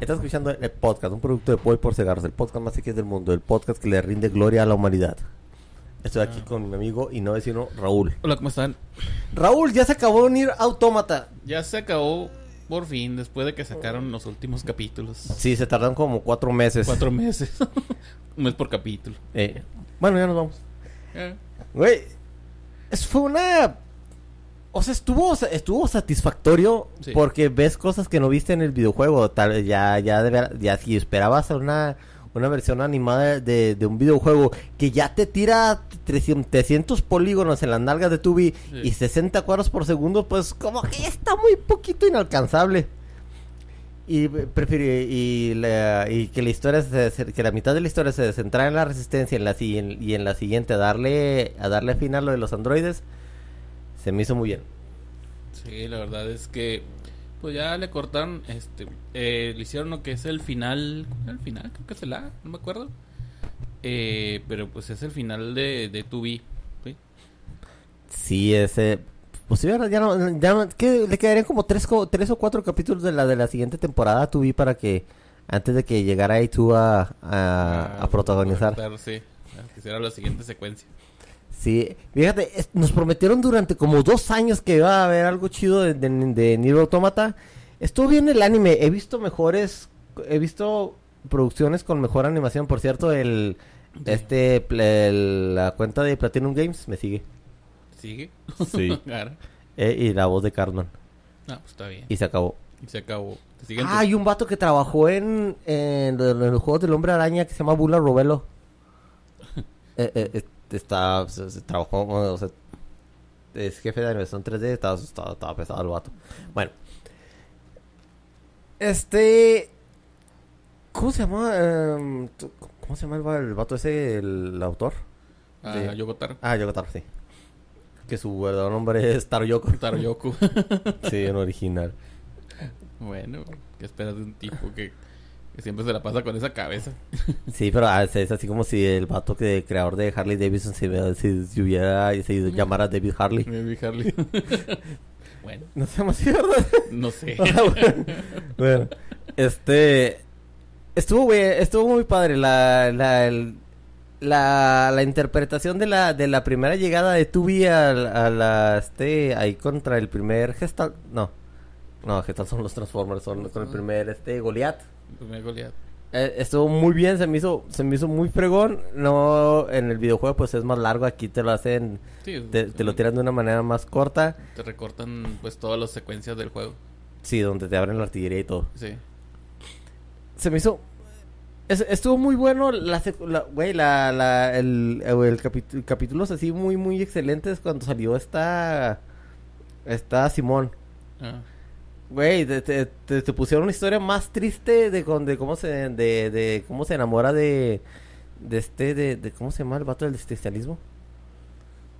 Estás escuchando el podcast, un producto de Boy por Cigarros, el podcast más X del mundo, el podcast que le rinde gloria a la humanidad. Estoy aquí con mi amigo y no vecino Raúl. Hola, ¿cómo están? Raúl, ya se acabó de unir Autómata. Ya se acabó por fin, después de que sacaron los últimos capítulos. Sí, se tardan como cuatro meses. Cuatro meses. Un mes por capítulo. Eh, bueno, ya nos vamos. Eh, Güey, eso fue una... O sea, estuvo, estuvo satisfactorio Sí. porque ves cosas que no viste en el videojuego. Tal vez ya, ya, de ver- ya si esperabas una, una versión animada de, de un videojuego que ya te tira 300, 300 polígonos en las nalgas de Tubi Sí. y 60 cuadros por segundo, pues como que ya está muy poquito inalcanzable. Y prefiere y, la- y que la historia se- que la mitad de la historia se centrara en la resistencia en la y en, y en la siguiente darle a darle fin a lo de los androides se me hizo muy bien. sí, la verdad es que pues ya le cortaron, este, eh, le hicieron lo que es el final, ¿cuál era el final? Creo que es el A, no me acuerdo. Eh, pero pues es el final de, de 2B, ¿sí? Sí, ese pues sí, ya no, ya le quedarían como tres, tres o cuatro capítulos de la de la siguiente temporada tuve para que antes de que llegara ahí tú a, a, Ah, a protagonizar. protagonizar, Sí, a que hiciera la siguiente secuencia. Sí, fíjate, es- nos prometieron durante como dos años que iba a haber algo chido de, de, de Nier Automata. Estuvo bien el anime, he visto mejores, he visto producciones con mejor animación. Por cierto, el, Sí. este, el- la cuenta de Platinum Games me sigue. ¿Sigue? Sí. Eh, y la voz de Cartman. Ah, pues está bien. Y se acabó. Y se acabó. Ah, hay un vato que trabajó en, en, en los juegos del hombre araña que se llama Bula Robelo. Eh, eh, eh, está, se, se trabajó, o sea, es jefe de animación 3D, estaba, estaba, estaba pesado el vato. Bueno. Este... ¿Cómo se llama? Em, ¿Cómo se llama el, el vato ese, el, autor? Ah, de- Yogotaro. Ah, Yokotaro, sí. Que su verdadero nombre es Taro Yoko. Taroyoku. sí, en original. bueno, ¿qué esperas de un tipo que, que siempre se la pasa con esa cabeza? Sí, pero es, así como si el vato que creador de Harley Davidson se, si, si hubiera se llamara David Harley. Maybe Harley. bueno, No sé más verdad. no sé. Ah, bueno. Bueno, este estuvo güey, estuvo muy padre la la, el- la la interpretación de la de la primera llegada de Tubi a, a la este ahí contra el primer Gestal, no. No, Gestal son los Transformers, son con el primer este Goliath. Primer Goliath. Eh, estuvo muy bien, se me hizo, se me hizo muy fregón. No, en el videojuego pues es más largo, aquí te lo hacen, Sí, te, te lo tiran de una manera más corta. Te recortan pues todas las secuencias del juego. Sí, donde te abren la artillería y todo. Sí. Se me hizo, es- estuvo muy bueno, la, sec- la- güey, la, la, el, el capítulo, capítulos así muy, muy excelentes cuando salió esta, esta Simón. Ah, Güey, te, te, te- te pusieron una historia más triste de, con- de cómo se de, de cómo se enamora de de este de, de cómo se llama el vato del existencialismo.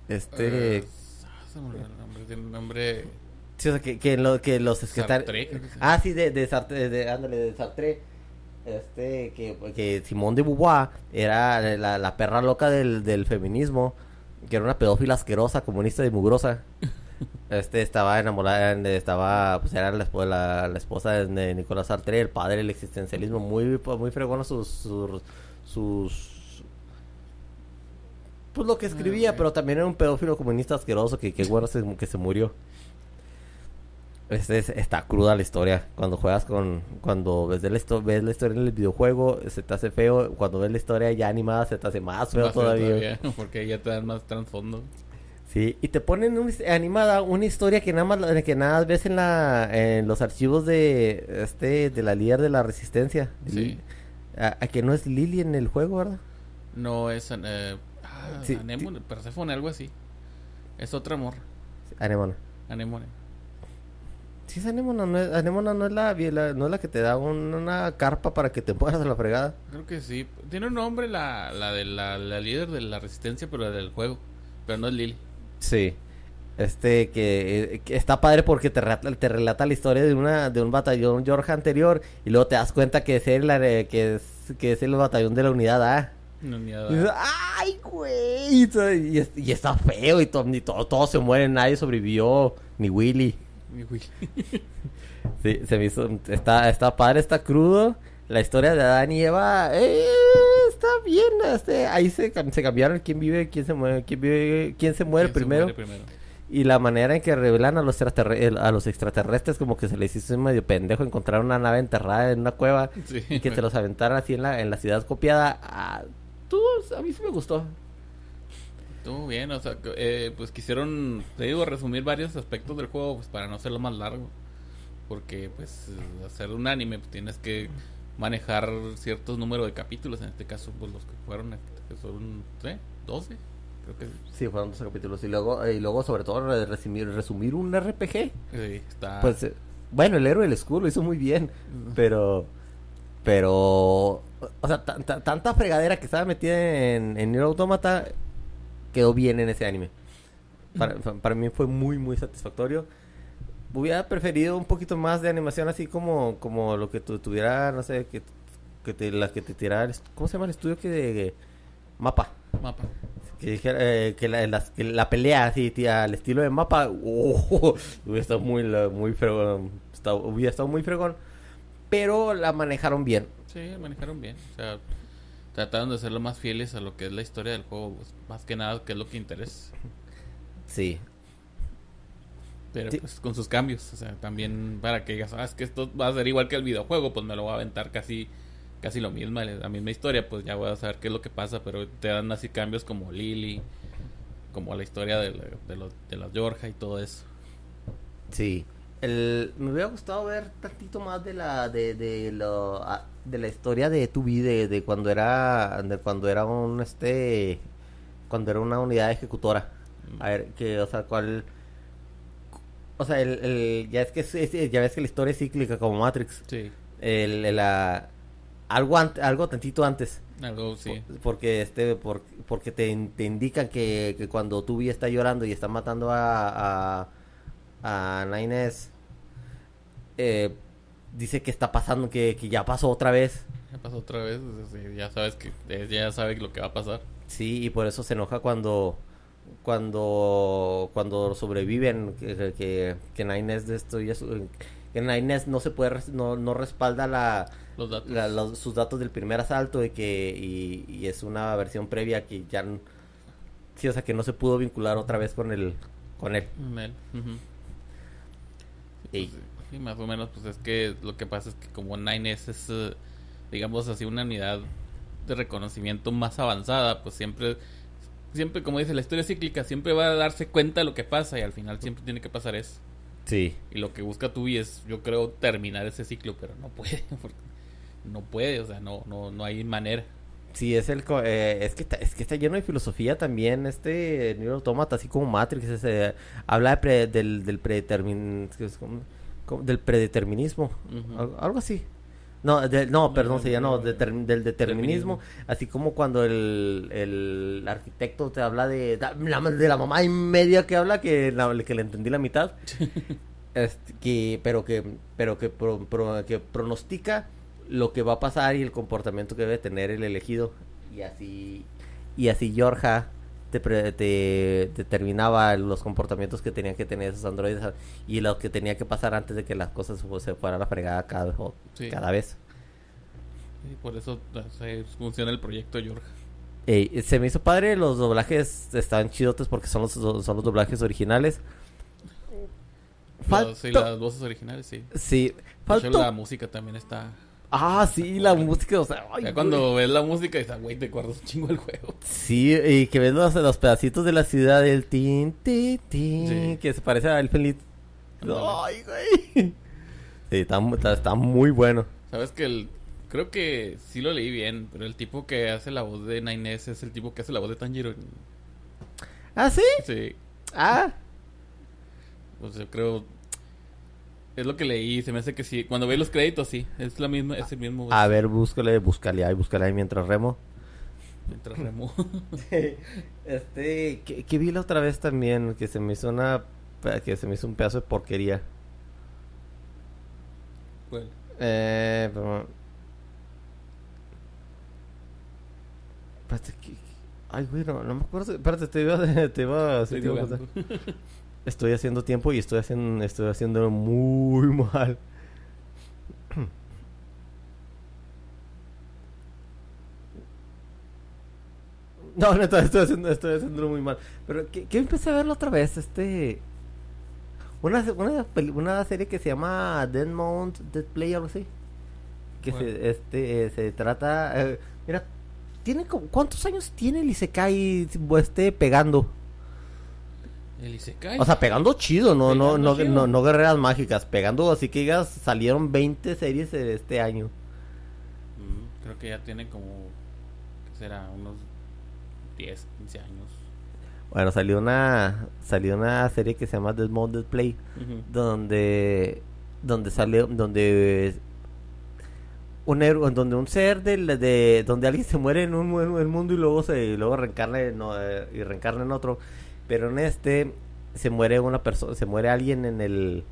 Este el nombre. Tiene un nombre. sí, o sea, que, que lo que los secretarios. Ah, sí, de de Sartre, de, ándale, de Sartre. Este que, que Simón de Beauvoir era la, la perra loca del, del feminismo, que era una pedófila asquerosa, comunista y mugrosa. Este estaba enamorada, de- estaba, pues era la, la, la esposa de Nicolás Sartre, el padre del existencialismo, muy, muy fregona sus, sus, sus, pues lo que escribía, ok. pero también era un pedófilo comunista asqueroso que, que bueno se- que se murió. Este es- está cruda la historia. Cuando juegas con. Cuando ves, ves la historia en el videojuego, se te hace feo. Cuando ves la historia ya animada, se te hace más feo Más feo todavía. Porque ya te dan más trasfondo. Sí, y te ponen his- animada una historia que nada más la- que nada ves en la en los archivos de este de la líder de la resistencia. Sí. A, a que no es Lily en el juego, ¿verdad? No es. Eh, ah, Sí, Anemone, Perséfone, algo así. Es otra amor. Anemona. Anemone. Sí, es Anemona, no es, Anemona no es la, la- no es la que te da un- una carpa para que te mueras a la fregada. Creo que sí. Tiene un nombre la, la de la, la líder de la resistencia, pero del juego. Pero no es Lily. Sí. Este que, eh, que está padre porque te relata, te relata la historia de una de un batallón George anterior y luego te das cuenta que es el, eh, que es que es el batallón de la unidad A. No, ni a- Y dices, ay, güey. Y, está feo y, to- ni todo, todos se mueren, nadie sobrevivió, ni Willy. Uy. Sí, se me hizo. Está, está padre, está crudo. La historia de Adán y Eva. Eh, está bien. Este, ahí se, se cambiaron quién vive, quién se muere, quién vive, quién se muere ¿Quién se primero. muere primero? Y la manera en que revelan a los, a los extraterrestres, como que se les hizo medio pendejo encontrar una nave enterrada en una cueva Sí. y que se los aventaran así en la, en la ciudad copiada. Ah, tú, a mí sí me gustó. Estuvo bien, o sea, eh, pues quisieron, te digo, resumir varios aspectos del juego pues para no hacerlo más largo. Porque, pues, hacer un anime pues, tienes que manejar ciertos números de capítulos. En este caso, pues los que fueron, que son, ¿sí? 12, creo que Sí, fueron dos capítulos. Y luego, eh, y luego sobre todo, re- resumir, resumir un RPG. sí, está. Pues, eh, bueno, el héroe del escudo lo hizo muy bien, pero, pero, o sea, ta- ta- tanta fregadera que estaba metida en, en Nier Automata quedó bien en ese anime. Para, para mí fue muy, muy satisfactorio. Hubiera preferido un poquito más de animación así como, como lo que tu- tuviera, no sé, que, que te, la que te tirara, ¿cómo se llama el estudio que de, mapa? mapa. Que dijera eh, que, la, las- que la pelea así, tía, al estilo de mapa, oh, hubiera estado muy, muy fregón. hubiera estado muy fregón. Pero la manejaron bien. Sí, manejaron bien. O sea, trataron de ser lo más fieles a lo que es la historia del juego, pues, más que nada, que es lo que interesa. Sí. Pero Sí. pues con sus cambios, o sea, también para que digas, ah, es que esto va a ser igual que el videojuego, pues me lo voy a aventar casi casi lo mismo, la misma historia, pues ya voy a saber qué es lo que pasa, pero te dan así cambios como Lily, como la historia de, la- de, los, de las Georgia y todo eso. Sí. El, me hubiera gustado ver tantito más de la de, de, lo, ah, de la historia de tu vida de, de cuando era de cuando era un este cuando era una unidad ejecutora. A ver, que o sea, cuál o sea, el, el- ya es que es- ya ves que la historia es cíclica como Matrix. Sí, El, el, ah, algo algo tantito antes. algo sí. Por- porque este por- porque te, te indican que, que cuando tu vida está llorando y está matando a a, a Nines eh, dice que está pasando que, que ya pasó otra vez Ya pasó otra vez, ya sabes que ya sabes lo que va a pasar. sí y por eso se enoja cuando cuando cuando sobreviven que que, que Nines destruye su- que Nines no se puede no, no respalda la Los datos. la- los- sus datos del primer asalto y que y, y es una versión previa que ya sí o sea que no se pudo vincular otra vez con el con él. Y- Pues, sí, más o menos, pues es que lo que pasa es que como 9S es, eh, digamos así, una unidad de reconocimiento más avanzada, pues siempre, siempre como dice la historia cíclica, siempre va a darse cuenta de lo que pasa y al final siempre tiene que pasar eso. sí Y lo que busca Tubi es, yo creo, terminar ese ciclo, pero no puede, porque no puede, o sea, no, no, no hay manera. sí es el co- eh, es que está, es que está lleno de filosofía también este Nier Automata así como Matrix ese, habla de pre- del del predetermin es como- como- del predeterminismo algo así no, de- no, perdón, no, se llama no, del determinismo, así como cuando el, el arquitecto te habla de, de la mamá y media que habla que, la- que le entendí la mitad, Este, que, pero que, pero que, pro- pro- que pronostica lo que va a pasar y el comportamiento que debe tener el elegido. Y así, y así Georgia te, te determinaba los comportamientos que tenían que tener esos androides y lo que tenía que pasar antes de que las cosas se fueran a fregada cada, Sí. cada vez. Y por eso o sea, funciona el proyecto. Ey, se me hizo padre, los doblajes estaban chidotes porque son los, son los doblajes originales. Sí, Faltó- las voces originales, sí. Sí, De hecho, faltó... la música también está Ah, sí, la música, o sea... ay, Ya güey. cuando ves la música dices, güey, te acuerdas un chingo del juego. Sí, y que ves los, los pedacitos de la ciudad del tin, tin, tin, Sí. que se parece a El Feliz. Ay, güey. Sí, está, mu- está, está muy bueno. Sabes que el. Creo que sí lo leí bien, pero el tipo que hace la voz de Nines es el tipo que hace la voz de Tanjiro. ¿Ah, sí? Sí, Ah, pues yo creo. Es lo que leí, se me hace que sí. Cuando ve los créditos, sí, es la misma, es el mismo. a ver, búscale, búscale ahí, búscale ahí mientras remo. Mientras remo. este, que, que vi la otra vez también, que se me hizo una, que se me hizo un pedazo de porquería. Bueno, Eh, pero... Espérate, ¿qué- qué? Ay, güey, no, no me acuerdo. Espérate, te iba, te iba, te iba a. Estoy haciendo tiempo y estoy haciendo, estoy haciéndolo muy mal. No, neta, estoy haciendo, estoy haciéndolo muy mal. Pero que, empecé a verlo otra vez, este... Una, una, una serie que se llama Dead Mount, Dead Play, algo así. Que se, este, se trata... Eh, mira, tiene ¿cuántos años tiene el Isekai este, pegando? El Isekai. O sea, pegando chido, no, no, no, no, no, guerreras mágicas, pegando así que digas, salieron 20 series este año. Mm, creo que ya tiene como, ¿qué será? Unos 10, 15 años. Bueno, salió una salió una serie que se llama The Molded Play, donde donde sale donde un donde un ser de, de donde alguien se muere en un, mundo y luego se luego reencarna eh, y reencarna en otro, pero en este se muere una persona, se muere alguien en el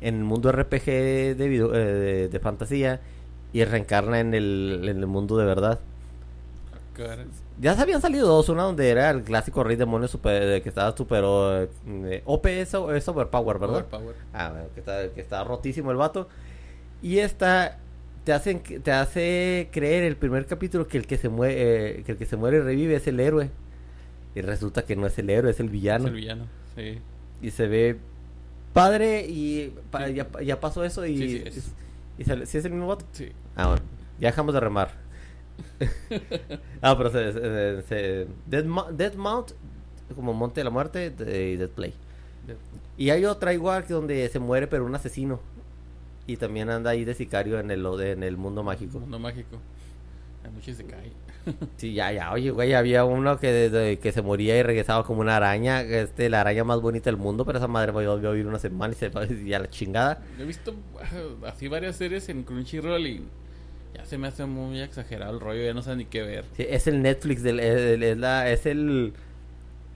en el mundo RPG de, eh, de, fantasía y reencarna en el, en el mundo de verdad. Ya se habían salido dos, una donde era el clásico rey demonio super, que estaba super eh, OP es, es overpower, ¿verdad? Overpower. Ah, bueno, que está, que está rotísimo el vato. Y esta te hacen te hace creer el primer capítulo que el que se muere eh, que el que se muere y revive es el héroe. Y resulta que no es el héroe, es el villano. Es el villano, sí. Y se ve padre y ya, ya, pasó eso y sí, sí, es. Y, es el mismo vato? Sí. Ah, bueno. Ya dejamos de remar. ah, pero se, se, Dead, Mount, como Monte de la Muerte, y Dead Play. Y hay otra igual que donde se muere pero un asesino. Y también anda ahí de sicario en el, en el mundo mágico. Mundo mágico. Hay muchos se cae. Sí, ya, ya. Oye, güey, había uno que, que se moría y regresaba como una araña. Este, la araña más bonita del mundo, pero esa madre voy a vivir una semana y se va a la chingada. he visto ah, así varias series en Crunchyroll y ya se me hace muy exagerado el rollo, ya no sé ni qué ver. es el Netflix, del, es, la, es el...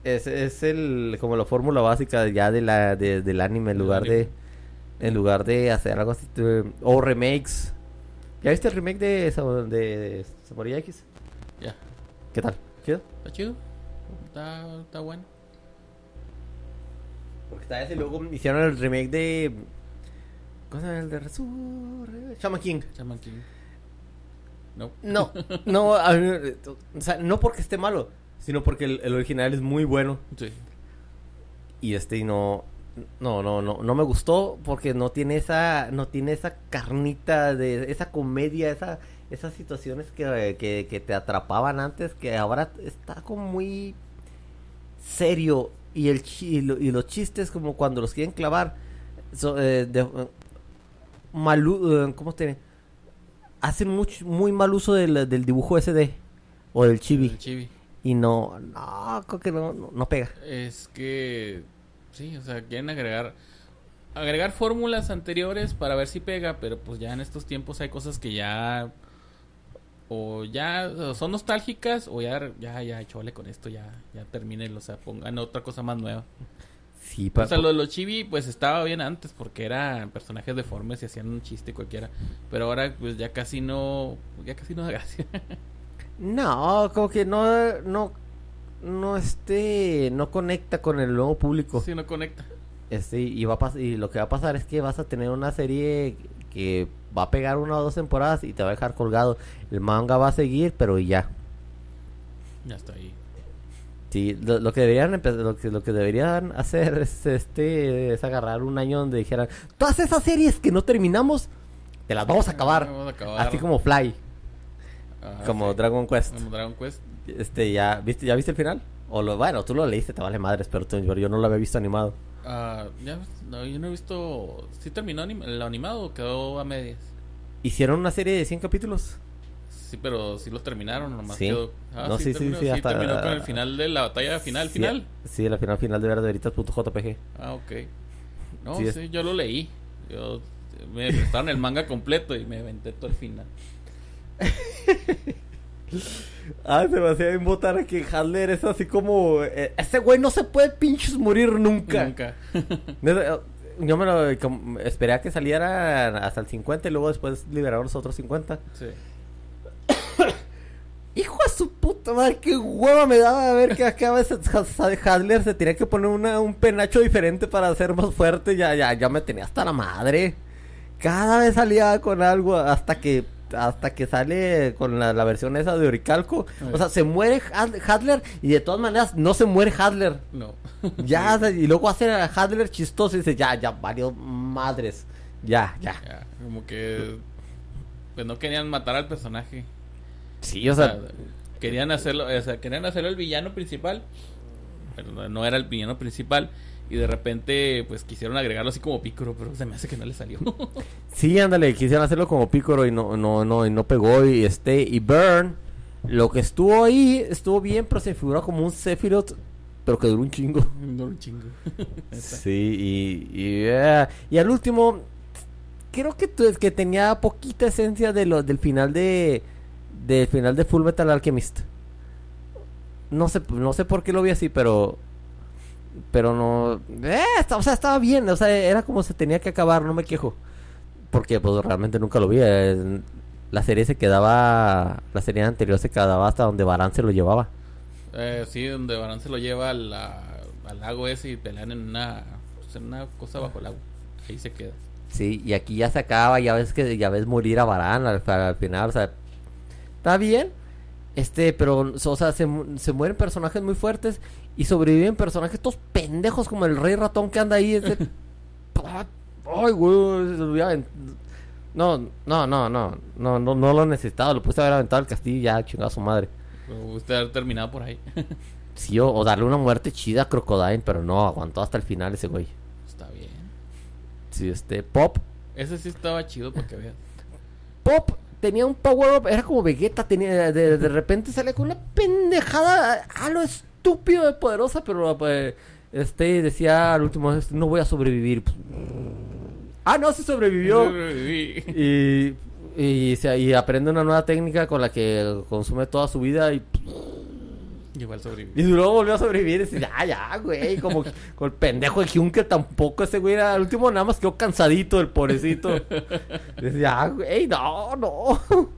Es, es el como la fórmula básica ya de la del anime en lugar de en lugar de hacer algo así o remakes ¿ya viste el remake de, de, Samurai X? Ya ¿qué tal? ¿chido? está chido está, está bueno porque está ese luego hicieron el remake de ¿cómo se llama el de Resur? Shaman King Shaman King no. No, no, o sea, no porque esté malo, sino porque el, original es muy bueno. Sí. Y este no, no, no, no, no me gustó porque no tiene esa, no tiene esa carnita de esa comedia, esa, esas situaciones que, que, te atrapaban antes, que ahora está como muy serio y el y, los chistes como cuando los quieren clavar, eh, de, malu, eh, ¿cómo te? hacen mucho, muy mal uso del, del dibujo SD o del chibi. Y no, no, creo que no, no, pega. Es que, sí, o sea, quieren agregar, agregar fórmulas anteriores para ver si pega, pero pues ya en estos tiempos hay cosas que ya, o ya son nostálgicas, o ya, ya, ya, chole con esto, ya, ya terminen, o sea, pongan otra cosa más nueva. Sí, o sea, lo de los chibi, pues estaba bien antes porque eran personajes deformes y hacían un chiste cualquiera. Pero ahora, pues ya casi no. Ya casi no da gracia. no, como que no. No. No este. No conecta con el nuevo público. Sí, no conecta. Este, y, va a y lo que va a pasar es que vas a tener una serie que va a pegar una o dos temporadas y te va a dejar colgado. El manga va a seguir, pero ya. Ya está ahí. Sí, lo, que deberían lo que, lo que deberían hacer es este es agarrar un año donde dijeran todas esas series que no terminamos te las vamos a acabar, así como Fly. Ah, como Dragon Quest. Como Dragon Quest. Este ya viste ya viste el final o lo bueno tú lo leíste te vale madres pero yo no lo había visto animado ah ya no, yo no he visto sí terminó lo animado o quedó a medias hicieron una serie de 100 capítulos Sí, pero sí lo terminaron, nomás sí. quedó... Ah, no, sí, sí, sí, sí, terminó con el final de la batalla final, final. Sí, la final final de verdaderitas.jpg. Ah, ok. No, sí, yo lo leí. Yo me prestaron el manga completo y me inventé todo el final. ah, se me hacía bien votar que Hadler es así como... Eh, ese güey no se puede pinches morir nunca. Nunca. yo me lo esperé a que saliera hasta el 50 y luego después liberaron los otros 50. Sí. Hijo de su puta madre! ¡Qué hueva me daba a ver que acá Hadler se tenía que poner una, un penacho diferente para ser más fuerte! Ya, ya, ya me tenía hasta la madre. Cada vez salía con algo hasta que hasta que sale con la, versión esa de Oricalco. O sea, se muere Hadler y de todas maneras no se muere Hadler. No. ya, y luego hace a Hadler chistoso y dice, ya, ya, varios madres. Ya, ya, Como que pues no querían matar al personaje. Sí, o sea, querían hacerlo, o sea, querían hacerlo el villano principal, pero no era el villano principal y de repente pues quisieron agregarlo así como Pícoro, pero se me hace que no le salió. sí, ándale, quisieron hacerlo como Pícoro y no no no y no pegó y este y Burn lo que estuvo ahí estuvo bien, pero se figuró como un Sephiroth pero que duró un chingo. Duró un chingo. sí, y y, eh, y al último creo que que tenía poquita esencia de lo del final de del final de Full Metal Alchemist. No sé, no sé por qué lo vi así, pero pero no eh, o sea estaba bien o sea era como se tenía que acabar no me quejo. Porque pues realmente nunca lo vi eh, la serie se quedaba la serie anterior se quedaba hasta donde Barán se lo llevaba. Eh, sí donde Barán se lo lleva al lago ese y pelean en una pues, en una cosa bajo el agua. Ahí se queda. Sí y aquí ya se acaba ya ves que ya ves morir a Barán al, al final o sea está bien este, pero, o sea, se, se, mueren personajes muy fuertes y sobreviven personajes todos pendejos como el rey ratón que anda ahí. Ese... Ay, güey, no, no, no, no, no, no, no lo necesitaba. Lo puse haber aventado al castillo y ya chingado a su madre. Usted haber terminado por ahí. sí, o, darle una muerte chida a Crocodile, pero no, aguantó hasta el final ese güey. Está bien. Sí, este, Pop. Ese sí estaba chido para que veas. Pop tenía un power up, era como Vegeta, tenía de, de repente sale con una pendejada a lo estúpido de poderosa, pero pues, este decía al último no voy a sobrevivir. Ah, no, se sobrevivió. Y, y, y aprende una nueva técnica con la que consume toda su vida y Igual Y luego volvió a sobrevivir. Y dice, ya, ya, güey. Como con el pendejo de Junker tampoco. Ese güey era el último, nada más quedó cansadito, el pobrecito. Y dice, ya, güey, no, no. O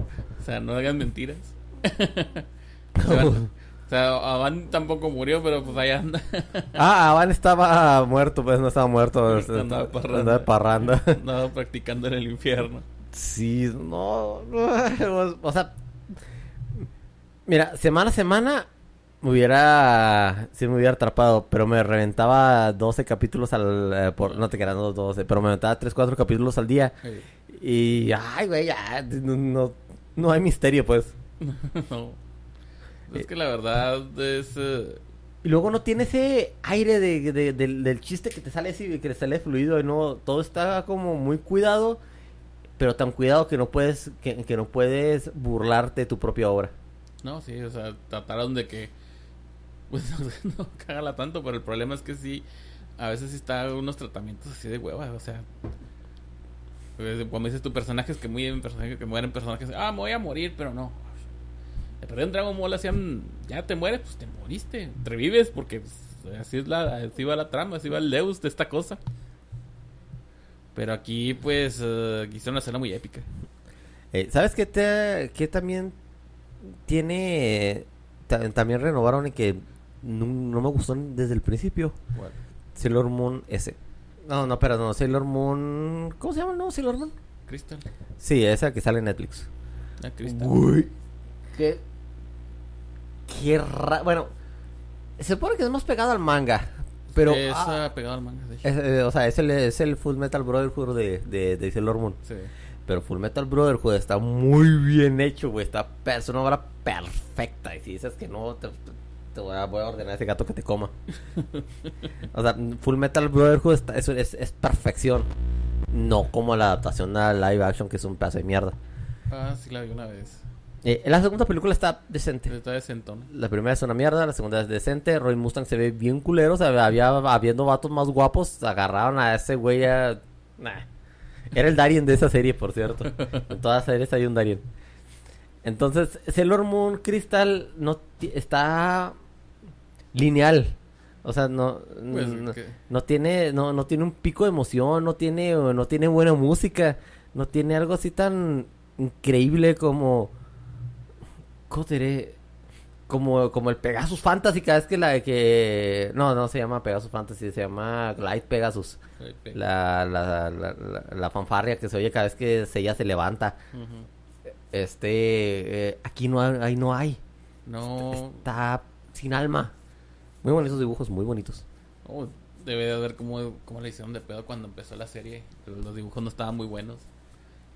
sea, no hagan mentiras. o sea, Avan tampoco murió, pero pues allá anda. ah, Avan estaba muerto, pues no estaba muerto. Este, andaba parranda. Andaba parranda. Andaba practicando en el infierno. Sí, no. O sea. Mira, semana a semana me hubiera. Sí, me hubiera atrapado, pero me reventaba 12 capítulos al. Eh, por, no te quedan 12, pero me reventaba 3, 4 capítulos al día. Y. Ay, güey, ya. No, no, hay misterio, pues. no. Es que la verdad es. Eh, y luego no tiene ese aire de, del, del, chiste que te sale así, que te sale fluido. Y no, todo está como muy cuidado, pero tan cuidado que no puedes, que, que no puedes burlarte de tu propia obra. No, sí, o sea, trataron de que pues no, cágala tanto, pero el problema es que sí, a veces sí está unos tratamientos así de hueva, o sea, pues, cuando dices tu personajes que mueren, personajes que mueren, personajes, ah, me voy a morir, pero no. Pero en Dragon Ball hacían, ya te mueres, pues te moriste, revives, porque así es la, así va la trama, así va el Deus de esta cosa. Pero aquí, pues, uh, quisieron hacerla muy épica. Eh, ¿Sabes qué, te, qué también tiene, también renovaron y que no, me gustó desde el principio. Sailor Moon S. No, no, pero no, Sailor Moon. ¿Cómo se llama nuevo Sailor Moon? Crystal. Sí, esa que sale en Netflix. La Crystal. Uy. Qué. Qué raro. Bueno, se supone que es más pegado al manga. Pero. Es ah, pegado al manga, de hecho. Eh, o sea, es el, es el Full Metal Brotherhood de, de, de Sailor Moon. Sí. Pero Full Metal Brotherhood está muy bien hecho, güey. Está, es una obra perfecta. Y si dices que no, te, te voy, a, ordenar a ese gato que te coma. o sea, Full Metal Brotherhood es, es, perfección. No como la adaptación a live action, que es un pedazo de mierda. Ah, sí, la vi una vez. Eh, la segunda película está decente. Está decentón. La primera es una mierda, la segunda es decente. Roy Mustang se ve bien culero. O sea, había, habiendo vatos más guapos, agarraron a ese güey a... Era el Darien de esa serie, por cierto. En todas las series hay un Darien. Entonces, Sailor Moon Crystal no está lineal. O sea, no, pues, no, tiene no, no tiene un pico de emoción, no tiene no tiene buena música, no tiene algo así tan increíble como ¿Cómo diré? como, como el Pegasus Fantasy, cada vez que la que... No, no se llama Pegasus Fantasy, se llama Glide Pegasus. La, la, la, la, la fanfarria que se oye cada vez que ella se levanta. Este, eh, aquí no hay, ahí no hay. No, Está sin alma. Muy bonitos dibujos, muy bonitos. oh, debe de haber cómo, cómo le hicieron de pedo cuando empezó la serie. Pero los dibujos no estaban muy buenos.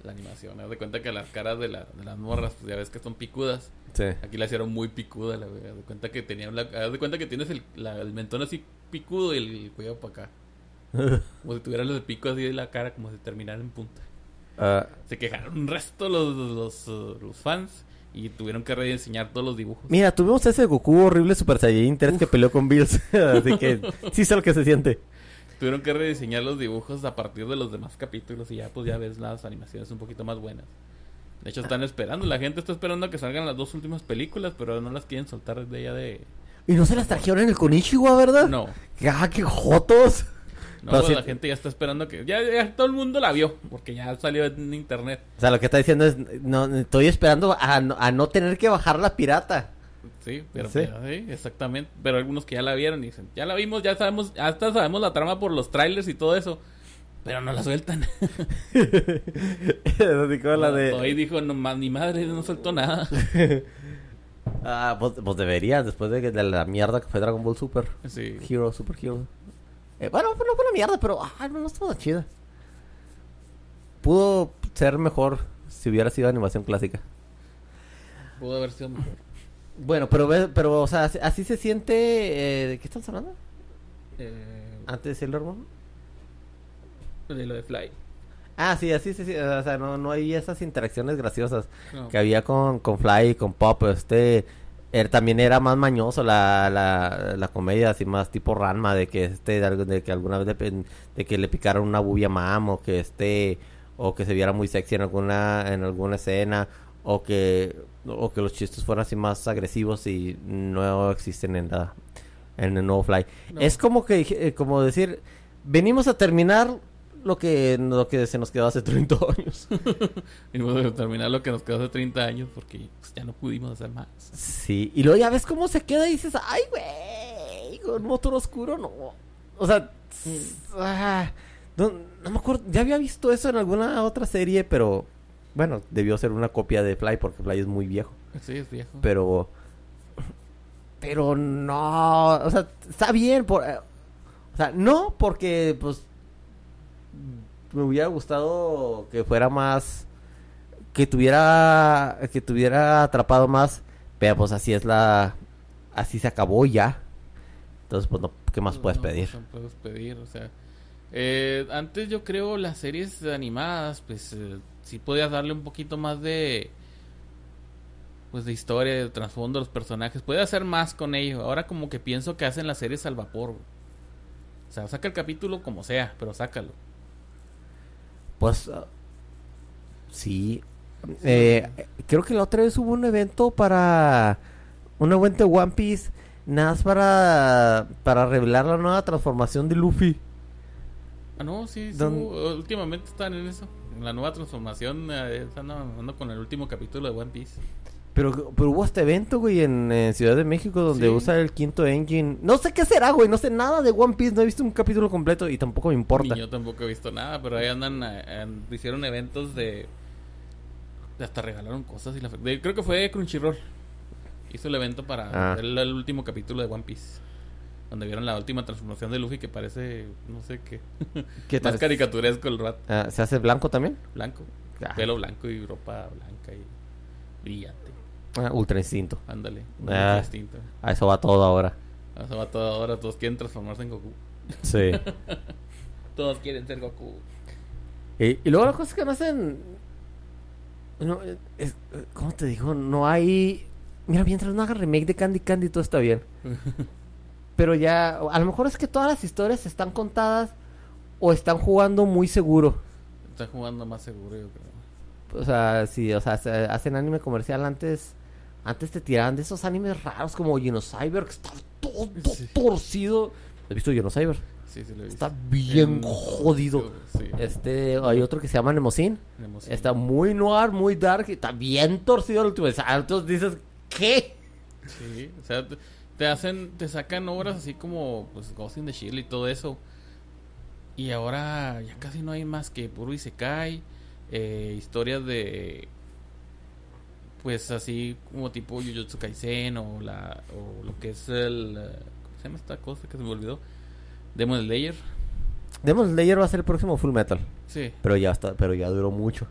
La animación, haz de cuenta que las caras de, la- de las morras, pues ya ves que son picudas. Sí. Aquí la hicieron muy picuda, la wea. Haz de cuenta que tenía la, haz de cuenta que tienes el, la- el mentón así picudo y el cuello para acá. Como si tuvieran los picos así de la cara, como si terminara en punta. Ah, Se quejaron un resto los, los, uh, los fans y tuvieron que rediseñar todos los dibujos. mira, tuvimos ese Goku horrible Super Saiyajin 3 que peleó con Bills. Así que sí sé lo que se siente. Tuvieron que rediseñar los dibujos a partir de los demás capítulos y ya pues ya ves las animaciones un poquito más buenas. De hecho están esperando, la gente está esperando a que salgan las dos últimas películas, pero no las quieren soltar de ella de... Y no se las trajeron en el Konichiwa, ¿verdad? No, ¡Ah, qué jotos! no, pues, la gente ya está esperando que... Ya, ya todo el mundo la vio, porque ya salió en internet. O sea, lo que está diciendo es, no, estoy esperando a a no tener que bajar la pirata. Sí, pero Sí. pero, sí, exactamente. Pero algunos que ya la vieron y dicen, ya la vimos, ya sabemos, hasta sabemos la trama por los trailers y todo eso. Pero no la sueltan. La de... Hoy dijo, no, ni madre, no sueltó nada. Ah, pues, pues deberías, después de, que- de la mierda que fue Dragon Ball Super. Sí. Hero, Super Hero. Eh, bueno, pues no fue una mierda, pero ah, no, no estuvo chida. Pudo ser mejor si hubiera sido animación clásica. Pudo haber sido mejor. Bueno, pero, pero o sea, así, se siente... eh, ¿De qué estamos hablando? Eh, Antes de Sailor Moon. de lo de Fly. Ah, sí, así se siente. O sea, no, no hay esas interacciones graciosas. No. que había con, con Fly y con Pop, este él también era más mañoso la, la, la comedia, así más tipo Ranma, de que este, de, que alguna vez de que le picaron una bubia mam, o que este, o que se viera muy sexy en alguna, en alguna escena, o que, o que los chistes fueran así más agresivos y no existen en la, en el nuevo Fly. No. Es como que, eh, como decir, venimos a terminar lo que, lo que se nos quedó hace 30 años. Vamos a terminar lo que nos quedó hace 30 años porque pues, ya no pudimos hacer más. Sí, y luego ya ves cómo se queda y dices, ay, güey, con motor oscuro no. O sea, ah, no, no me acuerdo, ya había visto eso en alguna otra serie, pero bueno, debió ser una copia de Fly porque Fly es muy viejo. Sí, es viejo. Pero, pero no, o sea, está bien, por, eh, o sea, no porque pues me hubiera gustado que fuera más, que tuviera, que tuviera atrapado más, pero pues así es la, así se acabó ya. Entonces, pues no, ¿qué más No, puedes no, pedir? no puedes pedir, o sea. eh, antes yo creo las series animadas, pues eh, sí podías darle un poquito más de. Pues de historia, de trasfondo a los personajes. Puede hacer más con ello. Ahora como que pienso que hacen las series al vapor. güey. O sea, saca el capítulo como sea, pero sácalo. Pues, ah, sí. Eh, creo que la otra vez hubo un evento para un evento de One Piece, nada más para, para revelar la nueva transformación de Luffy. Ah, no, sí, sí, Don- hubo- últimamente están en eso. La nueva transformación, eh, ando con el último capítulo de One Piece. Pero, pero hubo este evento, güey, en, Ciudad de México donde Sí. usa el quinto engine. No sé qué será, güey, no sé nada de One Piece, no he visto un capítulo completo y tampoco me importa. Ni yo tampoco he visto nada, pero ahí andan, eh, en- hicieron eventos de, de hasta regalaron cosas y la, de- creo que fue Crunchyroll. Hizo el evento para Ah. el último capítulo de One Piece. Donde vieron la última transformación de Luffy que parece, no sé qué, ¿Qué más caricaturesco el rat Ah, ¿Se hace blanco también? blanco. Ah. Pelo blanco y ropa blanca y brillante. Ah, ultra instinto. Ándale, Ah. muy distinto. A eso va todo ahora. Eso va todo ahora, todos quieren transformarse en Goku. Sí. Todos quieren ser Goku. y, y luego la cosa es que no hacen... No, es- ¿Cómo te digo? No hay... Mira, mientras no haga remake de Candy Candy todo está bien. Pero ya, a lo mejor es que todas las historias están contadas o están jugando muy seguro. Está jugando más seguro, yo creo. O sea, sí, o sea, se- hacen anime comercial antes. Antes te tiraban de esos animes raros como Genocyber, que está todo Sí. torcido. ¿Has visto Genocyber? Sí, sí lo he visto. Está bien En- jodido. Sí. Este, hay otro que se llama Nemosin. Emoción. Está muy noir, muy dark, y está bien torcido el último. O sea, Entonces dices, ¿qué? Sí, o sea, te, hacen, te sacan obras así como pues Ghost in the Shield y todo eso. Y ahora ya casi no hay más que puro Isekai, eh, historias de pues así como tipo Jujutsu Kaisen o la o lo que es el eh, ¿cómo se llama esta cosa que se me olvidó? Demon Slayer. Demon Slayer va a ser el próximo Full Metal. Sí. Pero ya está, pero ya duró mucho.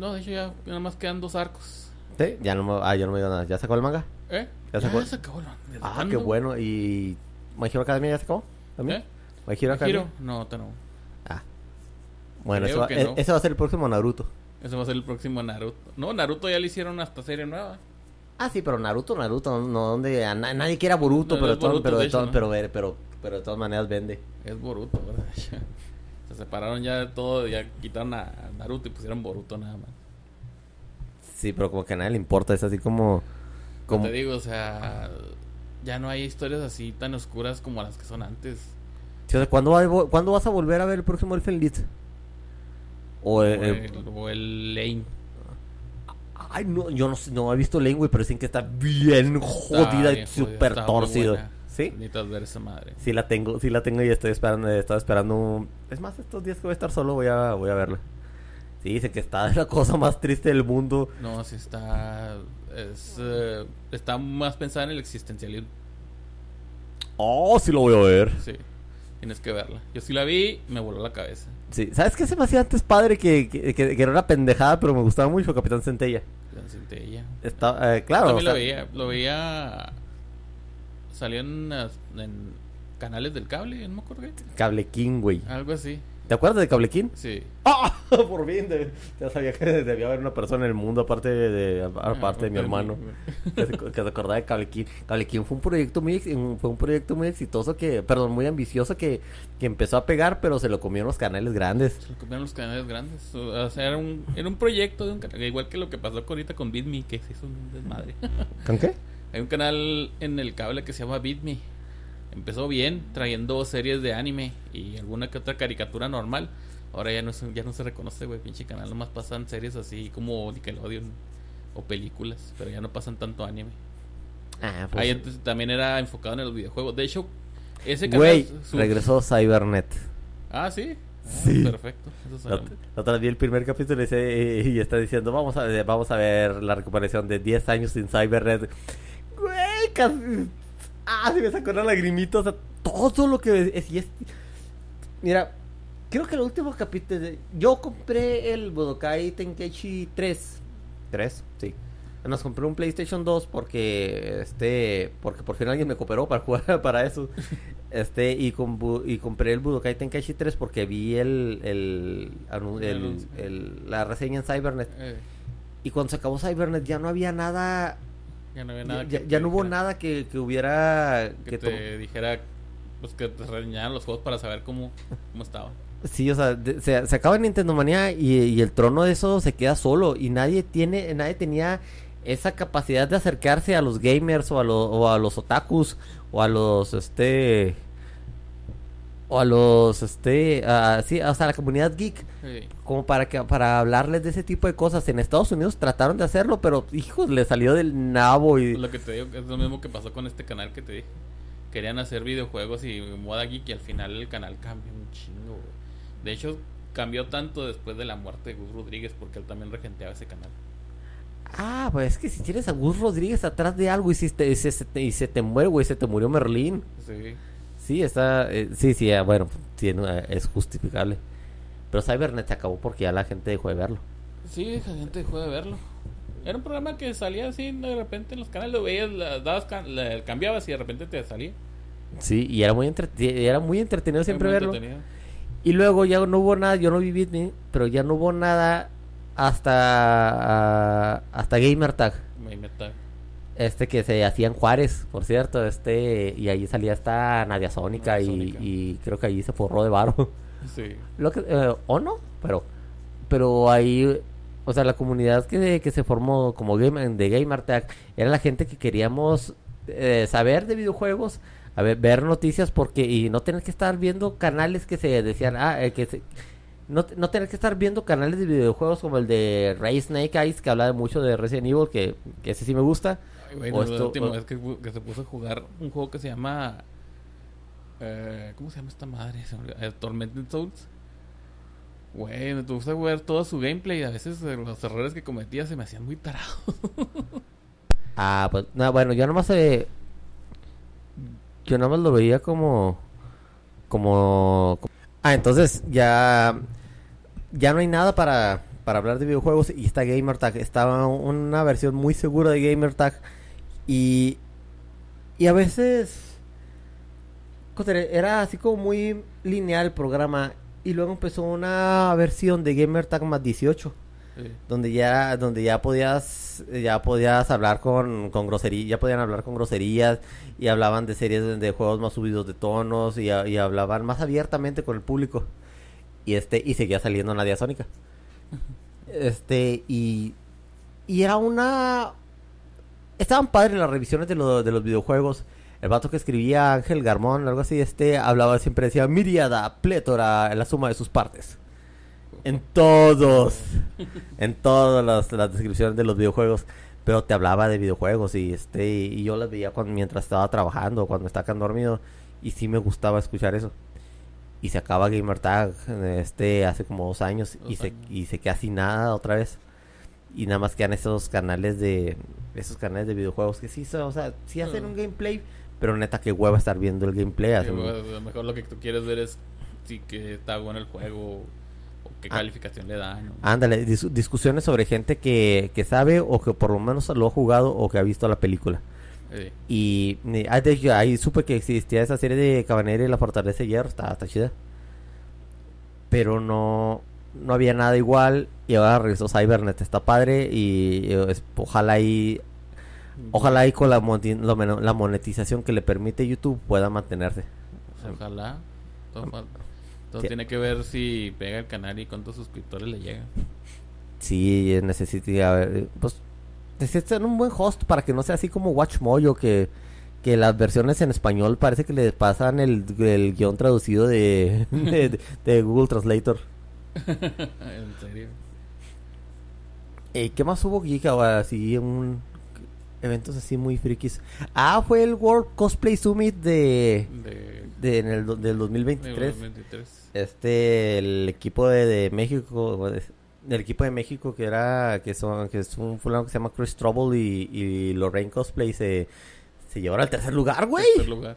No, de hecho ya nada más quedan dos arcos. ¿Sí? Ya no ah, ya no me dio nada. ¿Ya sacó el manga? ¿Eh? ¿Ya se fue? se acabó el manga. ¿Desde Ah, qué bueno. ¿Y My Hero Academia ya se acabó? ¿También? ¿Eh? ¿My Hero Academia? No, no. Ah. Bueno, eso va, e- no. ese va a ser el próximo Naruto. Ese va a ser el próximo Naruto. No, Naruto ya le hicieron hasta serie nueva. Ah, sí, pero Naruto, Naruto, no donde a na- nadie quiere a Boruto, No, pero, Boruto, pero, de hecho, todas- ¿no? pero, ver- pero, pero de todas maneras vende. Es Boruto, ¿verdad? Se separaron ya de todo, ya quitaron a a Naruto y pusieron Boruto nada más. Sí, pero como que a nadie le importa, es así como... Como te digo, o sea, ya no hay historias así tan oscuras como las que son antes. Sí, o sea, ¿cuándo, va ¿cuándo vas a volver a ver el próximo Elfen Lied? O, O eh, eh, el, o el Lane. Ay, no, yo no, no he visto Lane, pero dicen que está bien jodida y súper buena. ¿Sí? Necesitas ver esa madre. Sí la tengo, sí la tengo y estoy esperando, estaba esperando un- Es más, estos días que voy a estar solo voy a, voy a verla. Sí, dice que está la cosa más triste del mundo. No, sí está. Es, eh, está más pensada en el existencialismo. Oh, sí lo voy a ver. Sí, tienes que verla. Yo sí la vi, me voló la cabeza. Sí, ¿sabes qué se me hacía antes padre que, que, que- que era una pendejada, pero me gustaba mucho Capitán Centella? La centella. Está, eh, claro. También o lo veía. Lo veía. Salió en, canales del cable, no me acuerdo qué. Cable King, güey. Algo así. ¿Te acuerdas de Cable King? Sí. ¡Ah! Por fin, de- ya sabía que debía haber una persona en el mundo aparte de, aparte de mi Ah, hermano que se, que se acordaba de Cable King. Cable King fue un proyecto muy fue un proyecto muy exitoso que, perdón, muy ambicioso que, que empezó a pegar, pero se lo comieron los canales grandes. Se lo copiaron los canales grandes. O sea, era un, era un proyecto de un canal. Igual que lo que pasó ahorita con BitMe, que se hizo un desmadre. ¿Con qué? Hay un canal en el cable que se llama BitMe. Empezó bien, trayendo series de anime y alguna que otra caricatura normal. Ahora ya no se, ya no se reconoce, güey, pinche canal. Nomás pasan series así como Nickelodeon o películas, pero ya no pasan tanto anime. Ah, pues, Ahí antes también era enfocado en los videojuegos. De hecho, ese canal. Güey, su- regresó Cybernet. Ah, sí. Ah, Sí. Perfecto. Eso La, la otra vez vi el primer capítulo y, está diciendo, vamos a, vamos a ver la recuperación de 10 años sin Cybernet. Güey, casi... Ah, se me sacó una lagrimita. O sea, todo lo que... Es, y es- Mira, creo que el último capítulo... de- Yo compré el Budokai Tenkaichi 3. 3, sí. Nos compré un PlayStation 2 porque este porque por fin alguien me cooperó para jugar para eso. Este y, con, bu- y compré el Budokai Tenkaichi 3 porque vi el el, anu- El el- anuncio. el- la reseña en Cybernet eh, y cuando se acabó Cybernet ya no había nada ya no había nada. ya- que ya no hubo nada que, que hubiera Que que te dijera. Pues que te reseñaran los juegos para saber cómo, cómo estaba. Sí, o sea, de- se, se acaba Nintendo Manía y, y el trono de eso se queda solo y nadie tiene, nadie tenía esa capacidad de acercarse a los gamers o a, lo- o a los otakus o a los, este, o a los, este, a- sí, o sea, a la comunidad geek Sí. como para que para hablarles de ese tipo de cosas. En Estados Unidos trataron de hacerlo, pero hijos, le salió del nabo y Lo que te digo es lo mismo que pasó con este canal que te dije. Querían hacer videojuegos y moda geek y al final el canal cambió un chingo. güey. De hecho, cambió tanto después de la muerte de Gus Rodríguez porque él también regenteaba ese canal. Ah, pues es que si tienes a Gus Rodríguez atrás de algo y, si te- y se, y se te muere, güey, se te murió Merlín. Sí. Sí, está. eh, sí, sí, ah, bueno, eh, es justificable. Pero Cybernet se acabó porque ya la gente dejó de verlo. Sí, la gente dejó de verlo. Era un programa que salía así de repente en los canales, lo veías, la- dabas la- cambiabas y de repente te salía. Sí, y era muy, entrete- era muy entretenido siempre Muy verlo. entretenido. Y luego ya no hubo nada, yo no vi Bitney, pero ya no hubo nada hasta ah, hasta Gamer Tag. Me meta. Este que se hacía en Juárez, por cierto, este y ahí salía hasta Nadia Sónica Nadia y, Sónica. y creo que ahí se forró de varo. Sí. Lo que, eh, o no, pero pero ahí o sea, la comunidad que, que se formó como game, de Gamer Tag era la gente que queríamos eh, saber de videojuegos, a ver, ver noticias porque y no tener que estar viendo canales que se decían, ah, eh, que se- no, no tener que estar viendo canales de videojuegos como el de Ray Snake Eyes que habla mucho de Resident Evil, que, que ese sí me gusta. O la última o- vez que, se puso a jugar un juego que se llama. eh, ¿Cómo se llama esta madre? Eh, Tormented Souls. Güey, me puse a ver todo su gameplay y a veces eh, los errores que cometía se me hacían muy tarados. Ah, pues, no, bueno, yo nomás eh, yo nomás lo veía como, como, ah, entonces ya, ya no hay nada para, para hablar de videojuegos y está GamerTag, estaba una versión muy segura de GamerTag y, y a veces, era así como muy lineal el programa y luego empezó una versión de GamerTag más 18 Sí. donde ya donde ya podías ya podías hablar con con groserías ya podían hablar con groserías y hablaban de series de, de juegos más subidos de tonos y, y hablaban más abiertamente con el público. Y este y seguía saliendo Nadia Sónica. Este y y era una estaban padres las revisiones de, lo- de los videojuegos. El vato que escribía Ángel Garmón algo así este hablaba siempre decía miriada plétora en la suma de sus partes en todos en todas las, las descripciones de los videojuegos. Pero te hablaba de videojuegos y este y yo las veía cuando, mientras estaba trabajando cuando estaba acá dormido y sí me gustaba escuchar eso. Y se acaba Gamertag este hace como dos años y se y se queda sin nada otra vez. Y nada más quedan esos canales de esos canales de videojuegos que sí son, o sea sí hacen Ah. un gameplay pero neta que hueva estar viendo el gameplay Sí, a lo mejor lo que tú quieres ver es si que está bueno el juego o qué Ah. calificación le dan. Ándale, dis- discusiones sobre gente que, que sabe o que por lo menos lo ha jugado o que ha visto la película. Sí. Y ah, hecho, ahí supe que existía esa serie de Cabanera y la Fortaleza de Hierro, está, está chida. Pero no, no había nada igual. Y ahora regresó Cybernet, está padre. Y, eh, es- ojalá ahí, ojalá ahí con la, monetización que le permite YouTube pueda mantenerse. Ojalá. Todo, todo Sí. tiene que ver si pega el canal y cuántos suscriptores le llegan. Sí, necesita, a ver, pues, necesitan un buen host para que no sea así como WatchMojo, que, que las versiones en español parece que le pasan el, el guion traducido de, de, de Google Translator. en serio. Eh, ¿Qué más hubo? Ahora, Así, un, eventos así muy frikis. Ah, fue el World Cosplay Summit de, De, de en el, del de 2023. 23. Este, el equipo de, de México, el equipo de México que era, que son, que es un fulano que se llama Chris Trouble y, y Lorraine Cosplay se, se llevaron al tercer lugar, güey. Tercer lugar.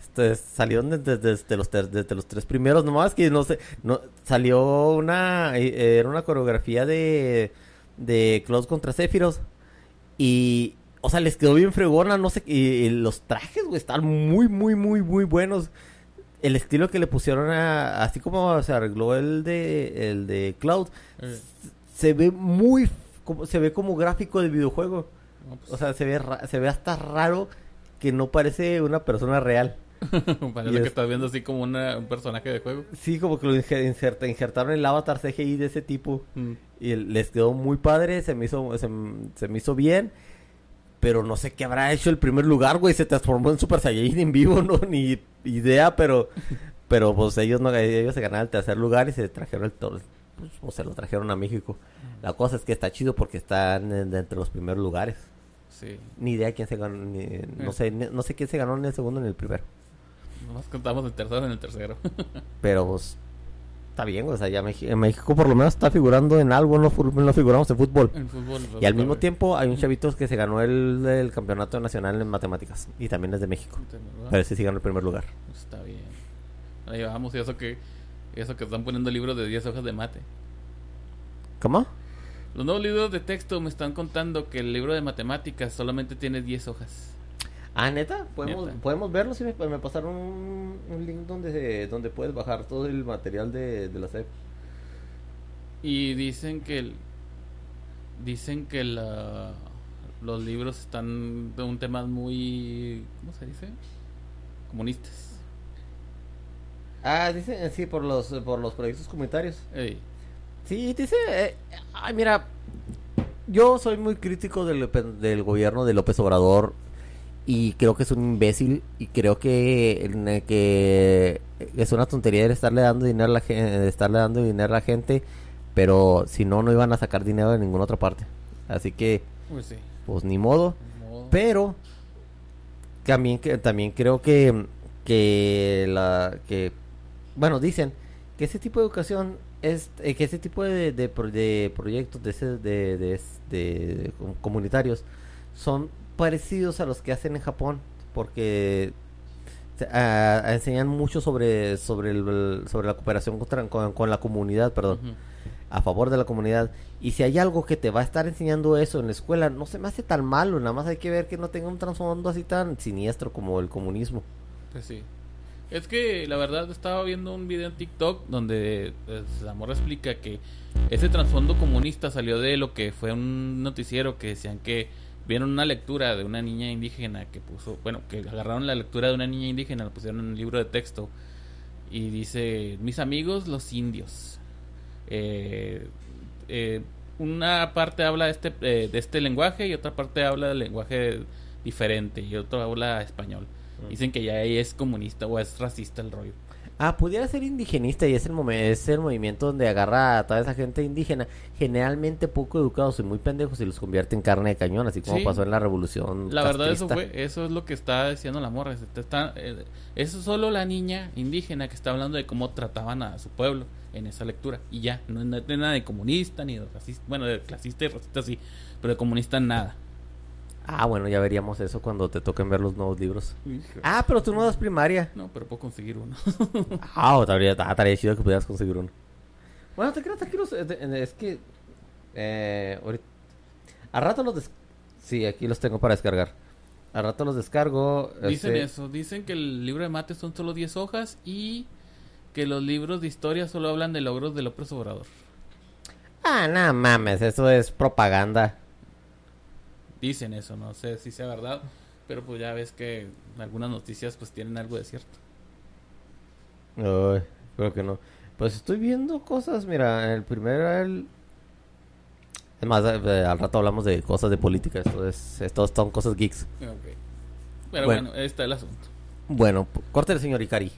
Este, salieron desde de, de los, ter- los tres primeros, nomás que no sé, no, salió una, eh, era una coreografía de, de Close contra Sephiroth y, o sea, les quedó bien fregona, no sé, y, y los trajes, güey, están muy, muy, muy, muy buenos. El estilo que le pusieron a, así como se arregló el de, el de Cloud, Eh, se ve muy, como, se ve como gráfico de videojuego. no, pues, O sea, se ve, ra- se ve hasta raro que no parece una persona real. parece que es- estás viendo así como una- un personaje de juego. Sí, como que lo inserta- injertaron el avatar CGI de ese tipo. Mm. Y les quedó muy padre, se me hizo, se, me hizo bien. Pero no sé qué habrá hecho el primer lugar, güey. Se transformó en Super Saiyajin en vivo, no ni idea, pero pero pues ellos no ellos se ganaron el tercer lugar y se trajeron el. Pues, o se lo trajeron a México. La cosa es que está chido porque están en- entre los primeros lugares. Sí. Ni idea quién se ganó, ni- no Eh. sé, ni- no sé quién se ganó en el segundo ni en el primero. Nomás contamos el tercero en el tercero. Pero pues, está bien. O sea, ya Meji- en México por lo menos está figurando en algo, no, no figuramos en fútbol. en fútbol. Y al mismo tiempo hay un chavito que se ganó el, el campeonato nacional en matemáticas. Y también es de México. Pero ese sí ganó el primer lugar. Está bien. Ahí vamos, y eso que, eso que están poniendo libros de 10 hojas de mate. ¿Cómo? Los nuevos libros de texto me están contando que el libro de matemáticas solamente tiene 10 hojas. Ah, neta, podemos, Neta. podemos verlo. Si me, me pasaron un, un link donde, donde puedes bajar todo el material de, de la SEP. Y dicen que el- dicen que la, los libros están de un tema muy ¿cómo se dice? comunistas. Ah, dice, sí, por los, por los proyectos comunitarios. Ey, Sí, dice, eh, ay, mira, yo soy muy crítico del, del gobierno de López Obrador y creo que es un imbécil y creo que, que es una tontería el estarle dando dinero a la gente, estarle dando dinero a la gente, pero si no, no iban a sacar dinero de ninguna otra parte. Así que, pues sí. pues ni modo. ni modo. Pero también, que, también creo que, que la que bueno dicen que ese tipo de educación es eh, que ese tipo de, de, de proyectos de, ese- de, de, de com- comunitarios son parecidos a los que hacen en Japón porque se- enseñan mucho sobre sobre el- sobre la cooperación contra- con, con la comunidad perdón a favor de la comunidad. Y si hay algo que te va a estar enseñando eso en la escuela, no se me hace tan malo. Nada más hay que ver que no tenga un trasfondo así tan siniestro como el comunismo. Pues sí. Es que la verdad estaba viendo un video en TikTok donde pues, la morra explica que ese trasfondo comunista salió de lo que fue un noticiero que decían que vieron una lectura de una niña indígena que puso, bueno, que agarraron la lectura de una niña indígena, la pusieron en un libro de texto y dice, mis amigos los indios. Eh, eh, una parte habla de este, eh, de este lenguaje y otra parte habla del lenguaje diferente y otro habla español. Dicen que ya ahí es comunista o es racista el rollo. Ah, pudiera ser indigenista y es el, es el movimiento donde agarra a toda esa gente indígena, generalmente poco educados y muy pendejos y los convierte en carne de cañón, así como Sí. pasó en la revolución. La verdad eso fue, eso es lo que está diciendo la morra. se te está- eh, eso es solo la niña indígena que está hablando de cómo trataban a su pueblo en esa lectura. Y ya, no es nada de comunista ni de racista. Bueno, de clasista y racista sí, pero de comunista nada. Ah, bueno, ya veríamos eso cuando te toquen ver los nuevos libros. Ah, pero tú no das primaria. No, pero puedo conseguir uno. Ah, estaría, ah, estaría chido que pudieras conseguir uno. Bueno, te creas, aquí los, eh, de- es que... Eh, ahorita, a rato los... des- sí, aquí los tengo para descargar. A rato los descargo. Dicen este, eso, dicen que el libro de mate son solo 10 hojas y que los libros de historia solo hablan de logros de López Obrador. Ah, no mames, eso es propaganda. Dicen eso, no sé si sea verdad, pero pues ya ves que algunas noticias pues tienen algo de cierto. Ay, creo que no. Pues estoy viendo cosas, mira, el primero era el... Es más, eh, eh, al rato hablamos de cosas de política, esto es, esto son cosas geeks. Ok. Pero Bueno. bueno, ahí está el asunto. Bueno, el señor Ikari.